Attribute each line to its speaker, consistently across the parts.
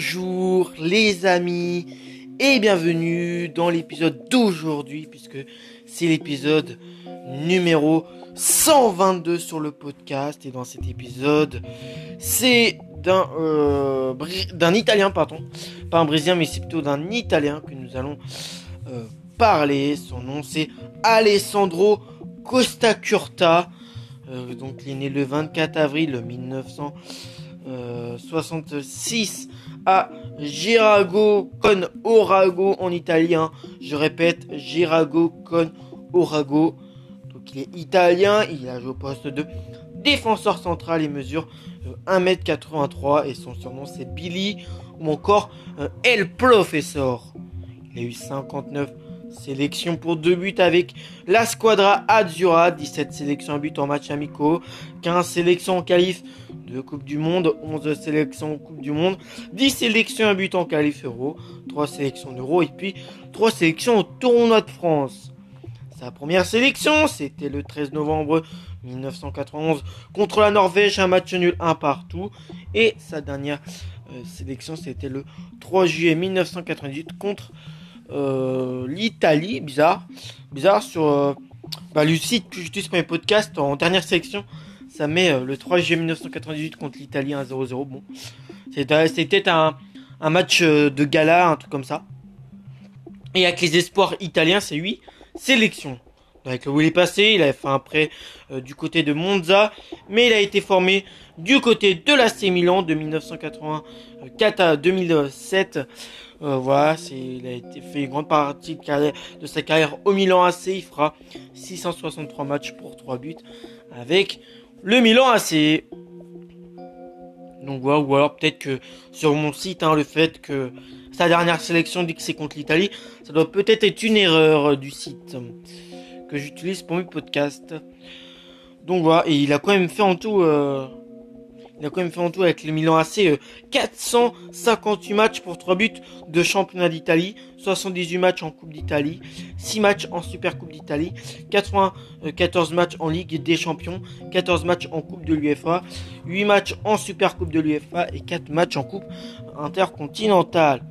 Speaker 1: Bonjour les amis et bienvenue dans l'épisode d'aujourd'hui puisque c'est l'épisode numéro 122 sur le podcast et dans cet épisode c'est d'un euh, d'un italien pardon pas un brésilien mais c'est plutôt d'un italien que nous allons euh, parler. Son nom c'est Alessandro Costa Curta euh, donc il est né le 24 avril 1900 66 euh, à Girago con Orago en italien. Je répète, Girago con Orago. Donc il est italien, il a joué au poste de défenseur central, il mesure 1m83 euh, et son surnom c'est Billy ou encore euh, El Professor. Il a eu 59 sélections pour deux buts avec la Squadra Azzurra, 17 sélections à but en match amicaux, 15 sélections en qualif de Coupe du Monde, 11 sélections en Coupe du Monde, 10 sélections à but en qualif euro, 3 sélections d'euro et puis 3 sélections au tournoi de France. Sa première sélection, c'était le 13 novembre 1991 contre la Norvège, un match nul un partout. Et sa dernière euh, sélection, c'était le 3 juillet 1998 contre euh, l'Italie. Bizarre. Bizarre sur euh, bah, le site que j'utilise pour mes podcasts en dernière sélection. Ça met euh, le 3 juillet 1998 contre l'Italie 1-0-0. Bon, c'était un, match de gala, un truc comme ça. Et avec les espoirs italiens, c'est 8 sélections. Avec où il est passé, il avait fait un prêt du côté de Monza, mais il a été formé du côté de l'AC Milan de 1984 à 2007. Voilà, c'est, il a été fait une grande partie de, de sa carrière au Milan AC. Il fera 663 matchs pour 3 buts avec le Milan AC. Donc voilà, ou alors peut-être que sur mon site, hein, le fait que sa dernière sélection dit que c'est contre l'Italie, ça doit peut-être être une erreur du site que j'utilise pour mes podcasts. Donc voilà, et il a quand même fait en tout... Euh, il a quand même fait en tout avec le Milan AC 458 euh, matchs pour 3 buts de championnat d'Italie, 78 matchs en Coupe d'Italie, 6 matchs en Super Coupe d'Italie, 94 matchs en Ligue des Champions, 14 matchs en Coupe de l'UEFA, 8 matchs en Super Coupe de l'UEFA et 4 matchs en Coupe intercontinentale.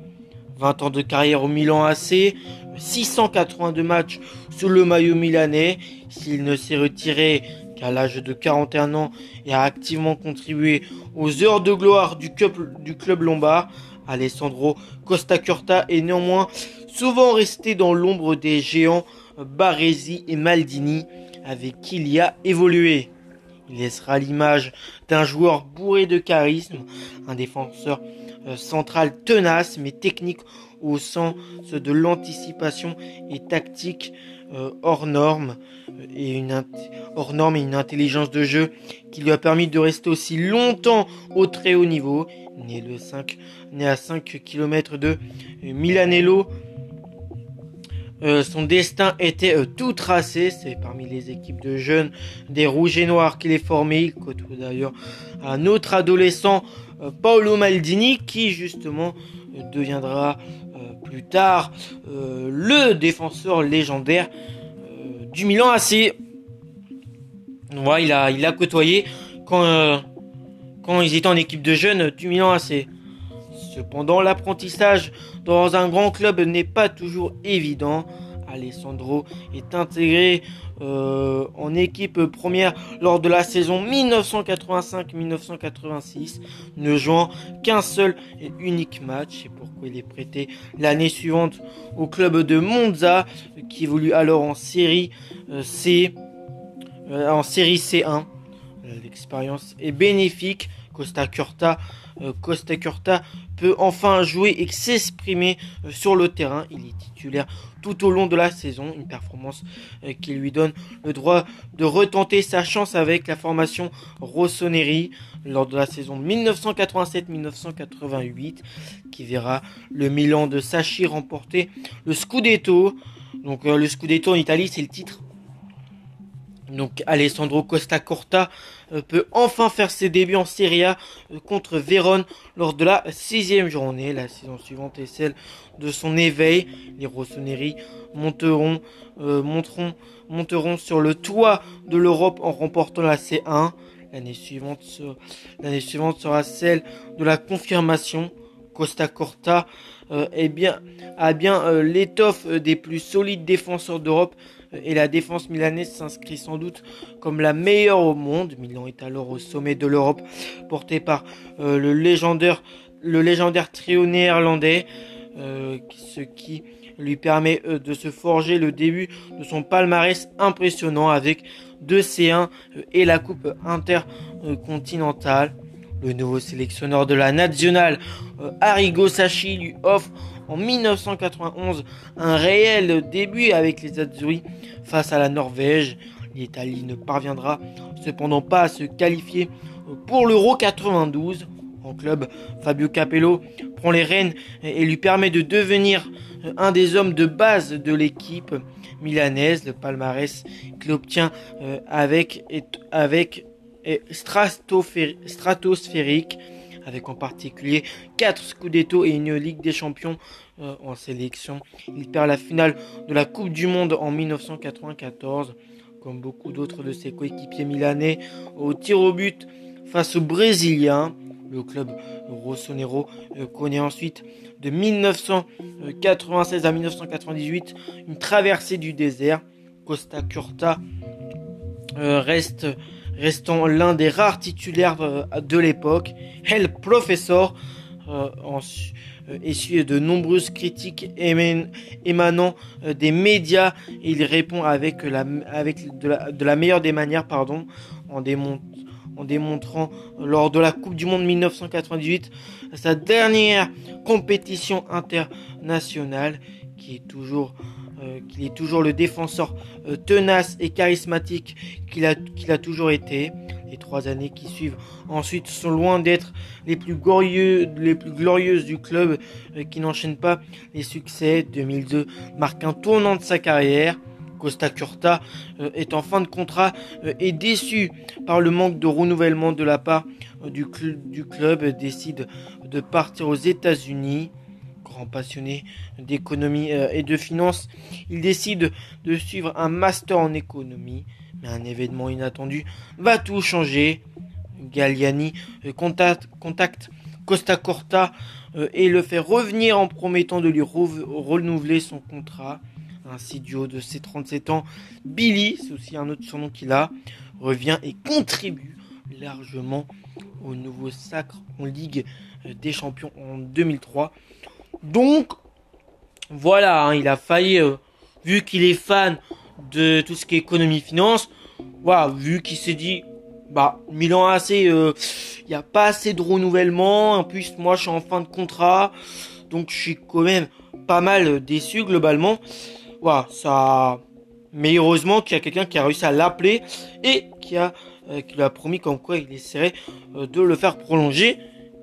Speaker 1: 20 ans de carrière au Milan AC, 682 matchs sous le maillot milanais. S'il ne s'est retiré à l'âge de 41 ans et a activement contribué aux heures de gloire du club, du club lombard. Alessandro Costa Curta est néanmoins souvent resté dans l'ombre des géants Baresi et Maldini avec qui il y a évolué. Il laissera l'image d'un joueur bourré de charisme, un défenseur euh, central tenace mais technique au sens de l'anticipation et tactique euh, hors norme euh, et une hors norme et une intelligence de jeu qui lui a permis de rester aussi longtemps au très haut niveau. Né le 5, né à 5 km de Milanello. Euh, son destin était tout tracé, c'est parmi les équipes de jeunes des Rouges et Noirs qu'il est formé. Il côtoie d'ailleurs un autre adolescent, Paolo Maldini, qui justement deviendra plus tard euh, le défenseur légendaire euh, du Milan AC. A, il a côtoyé quand, euh, quand ils étaient en équipe de jeunes du Milan AC. Cependant, l'apprentissage dans un grand club n'est pas toujours évident. Alessandro est intégré euh, en équipe première lors de la saison 1985-1986, ne jouant qu'un seul et unique match. C'est pourquoi il est prêté l'année suivante au club de Monza, qui évolue alors en série euh, C, euh, en série C1. L'expérience est bénéfique. Costa Curta, Costa Curta peut enfin jouer et s'exprimer sur le terrain. Il est titulaire tout au long de la saison. Une performance euh, qui lui donne le droit de retenter sa chance avec la formation Rossoneri lors de la saison 1987-1988 qui verra le Milan de Sachi remporter le Scudetto. Donc euh, le Scudetto en Italie c'est le titre donc Alessandro Costa Corta euh, peut enfin faire ses débuts en Serie A euh, contre Vérone lors de la sixième journée. La saison suivante est celle de son éveil. Les Rossoneri monteront, euh, sur le toit de l'Europe en remportant la C1. L'année suivante, l'année suivante sera celle de la confirmation Costa Corta bien, a bien l'étoffe des plus solides défenseurs d'Europe et la défense milanaise s'inscrit sans doute comme la meilleure au monde. Milan est alors au sommet de l'Europe, porté par le légendaire le légendaire trio néerlandais, ce qui lui permet euh, de se forger le début de son palmarès impressionnant avec deux C1 euh, et la coupe intercontinentale. Le nouveau sélectionneur de la nationale, euh, Arrigo Sacchi, lui offre en 1991 un réel début avec les Azzurri face à la Norvège. L'Italie ne parviendra cependant pas à se qualifier pour l'Euro 92 en club. Fabio Capello prend les rênes et lui permet de devenir un des hommes de base de l'équipe milanaise, le palmarès qu'il obtient euh, avec, avec stratosphérique, avec en particulier 4 Scudetto et une Ligue des Champions euh, en sélection. Il perd la finale de la Coupe du Monde en 1994, comme beaucoup d'autres de ses coéquipiers milanais, au tir au but face aux Brésiliens. Le club Rossonero euh, connaît ensuite de 1996 à 1998 une traversée du désert. Costa Curta euh, reste restant l'un des rares titulaires euh, de l'époque. El Professor essuie de nombreuses critiques émanant des médias. Il répond avec, de, la, meilleure des manières pardon, en en démontrant lors de la Coupe du Monde 1998 sa dernière compétition internationale qui est toujours euh, qu'il est toujours le défenseur euh, tenace et charismatique qu'il a, toujours été. Les trois années qui suivent ensuite sont loin d'être les plus glorieuses du club euh, qui n'enchaîne pas les succès. 2002 marque un tournant de sa carrière. Costa Curta est en fin de contrat et déçu par le manque de renouvellement de la part du club, décide de partir aux États-Unis. Passionné d'économie et de finance, il décide de suivre un master en économie, mais un événement inattendu va tout changer. Galliani contacte, contacte Costa Corta et le fait revenir en promettant de lui renouveler son contrat. Ainsi, du haut de ses 37 ans, Billy, c'est aussi un autre surnom qu'il a, revient et contribue largement au nouveau sacre en Ligue des Champions en 2003. Donc, voilà, hein, il a failli, euh, vu qu'il est fan de tout ce qui est économie-finance, voilà, vu qu'il s'est dit, bah, Milan a assez, il n'y a pas assez de renouvellement, en plus, moi, je suis en fin de contrat, donc je suis quand même pas mal déçu globalement. Voilà, ça. Mais heureusement qu'il y a quelqu'un qui a réussi à l'appeler et qui a euh, qui lui a promis comme quoi il essaierait euh, de le faire prolonger.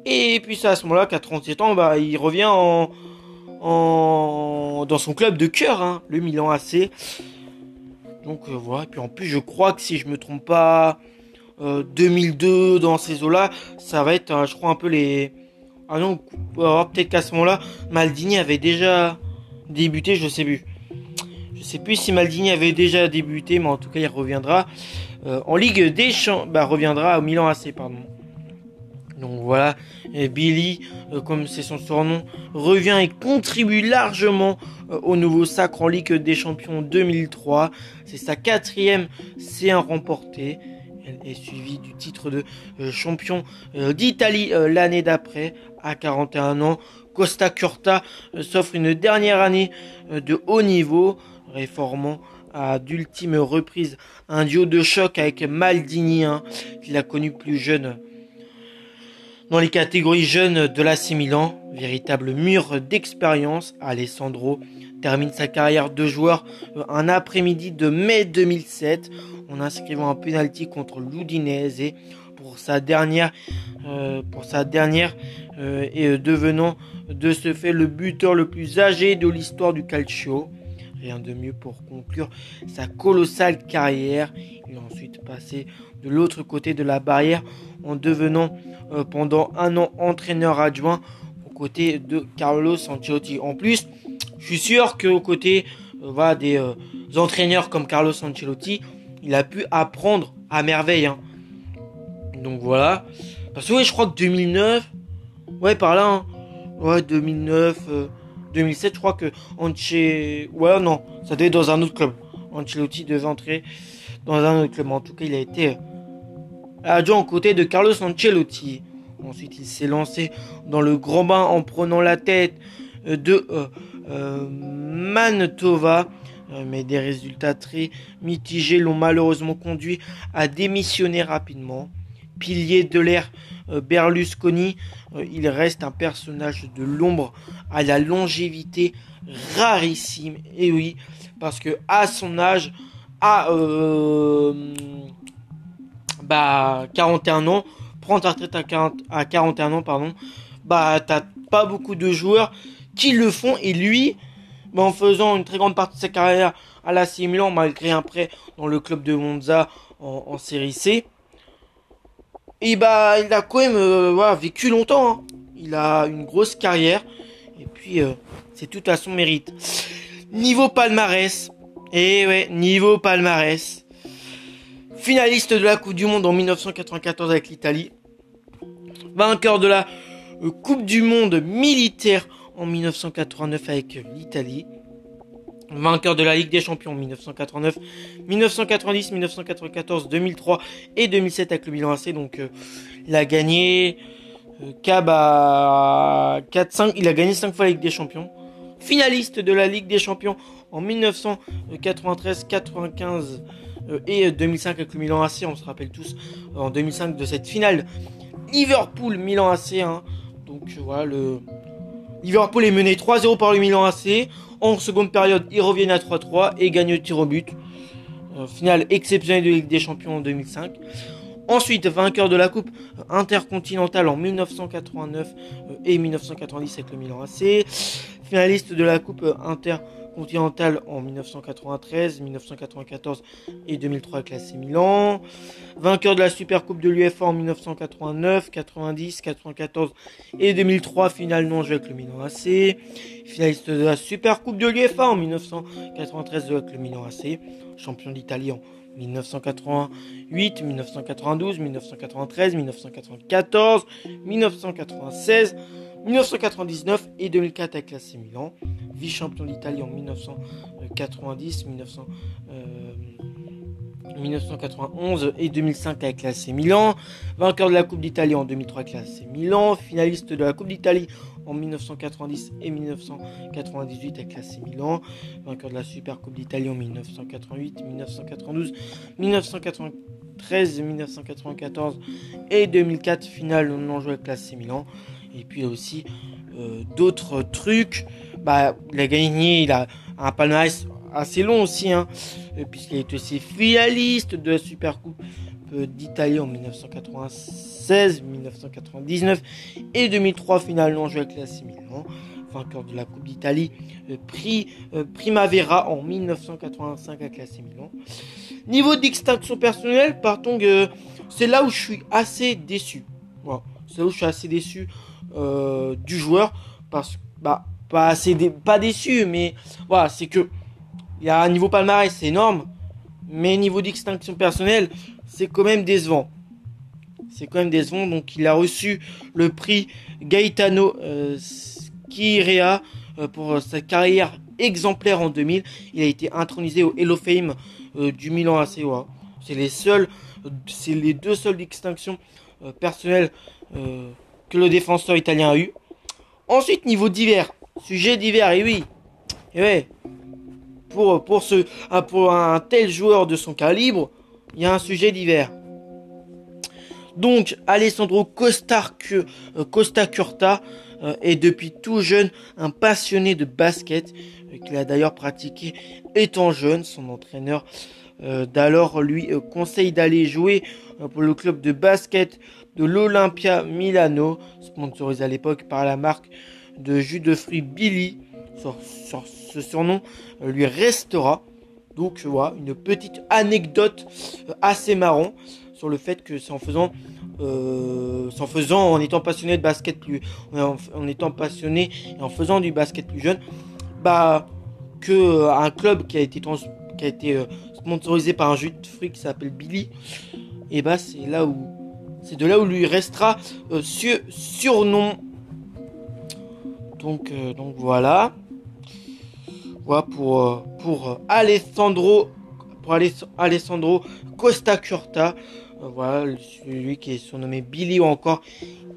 Speaker 1: Et puis c'est à ce moment-là qu'à 37 ans, bah, il revient en, en dans son club de cœur, hein, le Milan AC. Donc euh, voilà. Et puis en plus, je crois que si je me trompe pas, 2002 dans ces eaux-là, ça va être, je crois un peu les. Ah non, peut-être qu'à ce moment-là, Maldini avait déjà débuté, je sais plus. Je sais plus si Maldini avait déjà débuté, mais en tout cas, il reviendra euh, en Ligue des Champions. Bah, reviendra au Milan AC, pardon. Donc voilà, Billy, euh, comme c'est son surnom, revient et contribue largement euh, au nouveau sacre en Ligue des Champions 2003. C'est sa quatrième C1 remportée. Elle est suivie du titre de champion d'Italie l'année d'après, à 41 ans. Costa Curta s'offre une dernière année de haut niveau réformant à d'ultimes reprises un duo de choc avec Maldini, qu'il a connu plus jeune dans les catégories jeunes de l'AC Milan. Véritable mur d'expérience, Alessandro termine sa carrière de joueur euh, un après-midi de mai 2007 en inscrivant un penalty contre l'Udinese pour sa dernière euh, pour sa dernière euh, et devenant de ce fait le buteur le plus âgé de l'histoire du calcio. Rien de mieux pour conclure sa colossale carrière. Il est ensuite passé de l'autre côté de la barrière en devenant euh, pendant un an entraîneur adjoint aux côtés de Carlos Ancelotti. En plus, je suis sûr qu'aux côtés euh, des euh, entraîneurs comme Carlos Ancelotti, il a pu apprendre à merveille. Hein. Donc voilà. Parce que oui, je crois que 2009, ouais, par là, hein. Ouais, 2009, 2007, je crois que Ancelotti... Ouais, non, ça devait être dans un autre club. Ancelotti devait entrer dans un autre club. En tout cas, il a été adjoint aux côtés de Carlos Ancelotti. Ensuite, il s'est lancé dans le grand bain en prenant la tête de euh, Manitoba. Euh, mais des résultats très mitigés l'ont malheureusement conduit à démissionner rapidement. Pilier de l'ère euh, Berlusconi, il reste un personnage de l'ombre à la longévité rarissime. Et oui, parce que à son âge, à bah, 41 ans, prendre ta retraite à, 40, à 41 ans, pardon, bah t'as pas beaucoup de joueurs qui le font et lui, bah, en faisant une très grande partie de sa carrière à la Milan malgré un prêt dans le club de Monza en, série C, et bah il a quand même euh, vécu longtemps. Hein. Il a une grosse carrière et puis euh, c'est tout à son mérite. Niveau palmarès, et eh ouais, niveau palmarès. Finaliste de la Coupe du Monde en 1994 avec l'Italie. Vainqueur de la euh, Coupe du Monde militaire en 1989 avec l'Italie. Vainqueur de la Ligue des Champions en 1989, 1990, 1994, 2003 et 2007 avec le Milan AC. Donc euh, il a gagné euh, Cab à 4 5, il a gagné 5 fois la Ligue des Champions. Finaliste de la Ligue des Champions en 1993, 95 euh, et 2005 avec le Milan AC, on se rappelle tous en 2005 de cette finale Liverpool Milan AC hein. Donc voilà le Liverpool est mené 3-0 par le Milan AC. En seconde période, ils reviennent à 3-3 et gagnent le tir au but. Euh, finale exceptionnelle de Ligue des Champions en 2005. Ensuite, vainqueur de la Coupe intercontinentale en 1989 euh, et 1990 avec le Milan AC. Finaliste de la Coupe intercontinentale continental en 1993, 1994 et 2003 avec l'AC Milan. Vainqueur de la Super Coupe de l'UEFA en 1989, 90, 94 et 2003, finale non jouée avec le Milan AC. Finaliste de la Super Coupe de l'UEFA en 1993 avec le Milan AC. Champion d'Italie en 1988, 1992, 1993, 1994, 1996, 1999 et 2004 avec l'AC Milan vice-champion d'Italie en 1990, 1991 euh, et 2005 avec l'AC Milan, vainqueur de la Coupe d'Italie en 2003 avec l'AC Milan, finaliste de la Coupe d'Italie en 1990 et 1998 avec l'AC Milan, vainqueur de la Super Coupe d'Italie en 1988, 1992, 1993, 1994 et 2004 finale non joué avec l'AC Milan. Et puis aussi euh, d'autres trucs bah, il a gagné, il a un palmarès assez long aussi, hein, euh, puisqu'il est aussi finaliste de la Super Coupe d'Italie en 1996, 1999 et 2003 finalement joué avec la Milan, vainqueur de la Coupe d'Italie, euh, prix euh, Primavera en 1985 avec la Milan. Niveau d'extinction personnelle, partons que c'est là où je suis assez déçu. C'est là où je suis assez déçu du joueur parce bah pas assez pas déçu, mais voilà, c'est que il y a un niveau palmarès, c'est énorme, mais niveau d'extinction personnelle, c'est quand même décevant. C'est quand même décevant, donc il a reçu le prix Gaetano euh, euh, pour sa carrière exemplaire en 2000. Il a été intronisé au Hello Fame euh, du Milan AC. C'est les seuls, c'est les deux seules extinctions euh, personnelles que le défenseur italien a eu. Ensuite, niveau divers, Sujet divers, et oui. Pour, ce, pour un tel joueur de son calibre, il y a un sujet divers. Donc, Alessandro Costa, euh, Costa Curta euh, est depuis tout jeune un passionné de basket, euh, qu'il a d'ailleurs pratiqué étant jeune. Son entraîneur d'alors lui conseille d'aller jouer pour le club de basket de l'Olympia Milano, sponsorisé à l'époque par la marque de jus de fruits Billy. Sur, ce surnom euh, lui restera. Donc voilà, une petite anecdote euh, assez marrant sur le fait que c'est en faisant, euh, en étant passionné de basket plus, en, étant passionné et en faisant du basket plus jeune, bah que un club qui a été qui a été sponsorisé par un jus de fruits qui s'appelle Billy, et bah c'est là où c'est de là où lui restera ce surnom Donc, donc voilà. Voilà pour, pour Alessandro pour Alessandro Costa Curta. voilà, celui qui est surnommé Billy ou encore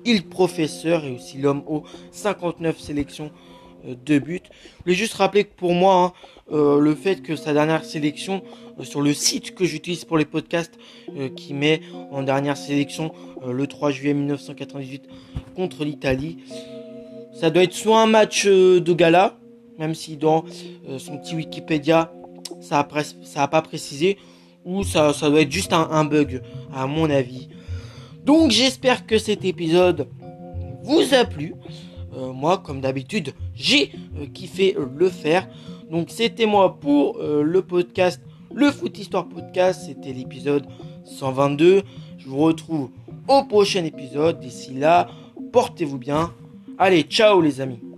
Speaker 1: Il Professeur et aussi l'homme aux 59 sélections de but. Je voulais juste rappeler que pour moi, hein, euh, le fait que sa dernière sélection euh, sur le site que j'utilise pour les podcasts, euh, qui met en dernière sélection le 3 juillet 1998 contre l'Italie, ça doit être soit un match de gala, même si dans son petit Wikipédia, ça n'a pas précisé, ou ça, doit être juste un bug, à mon avis. Donc j'espère que cet épisode vous a plu. moi, comme d'habitude, j'ai kiffé le faire. Donc c'était moi pour euh, le podcast, le Foot Histoire Podcast. C'était l'épisode 122. Je vous retrouve au prochain épisode. D'ici là, portez-vous bien. Allez, ciao les amis.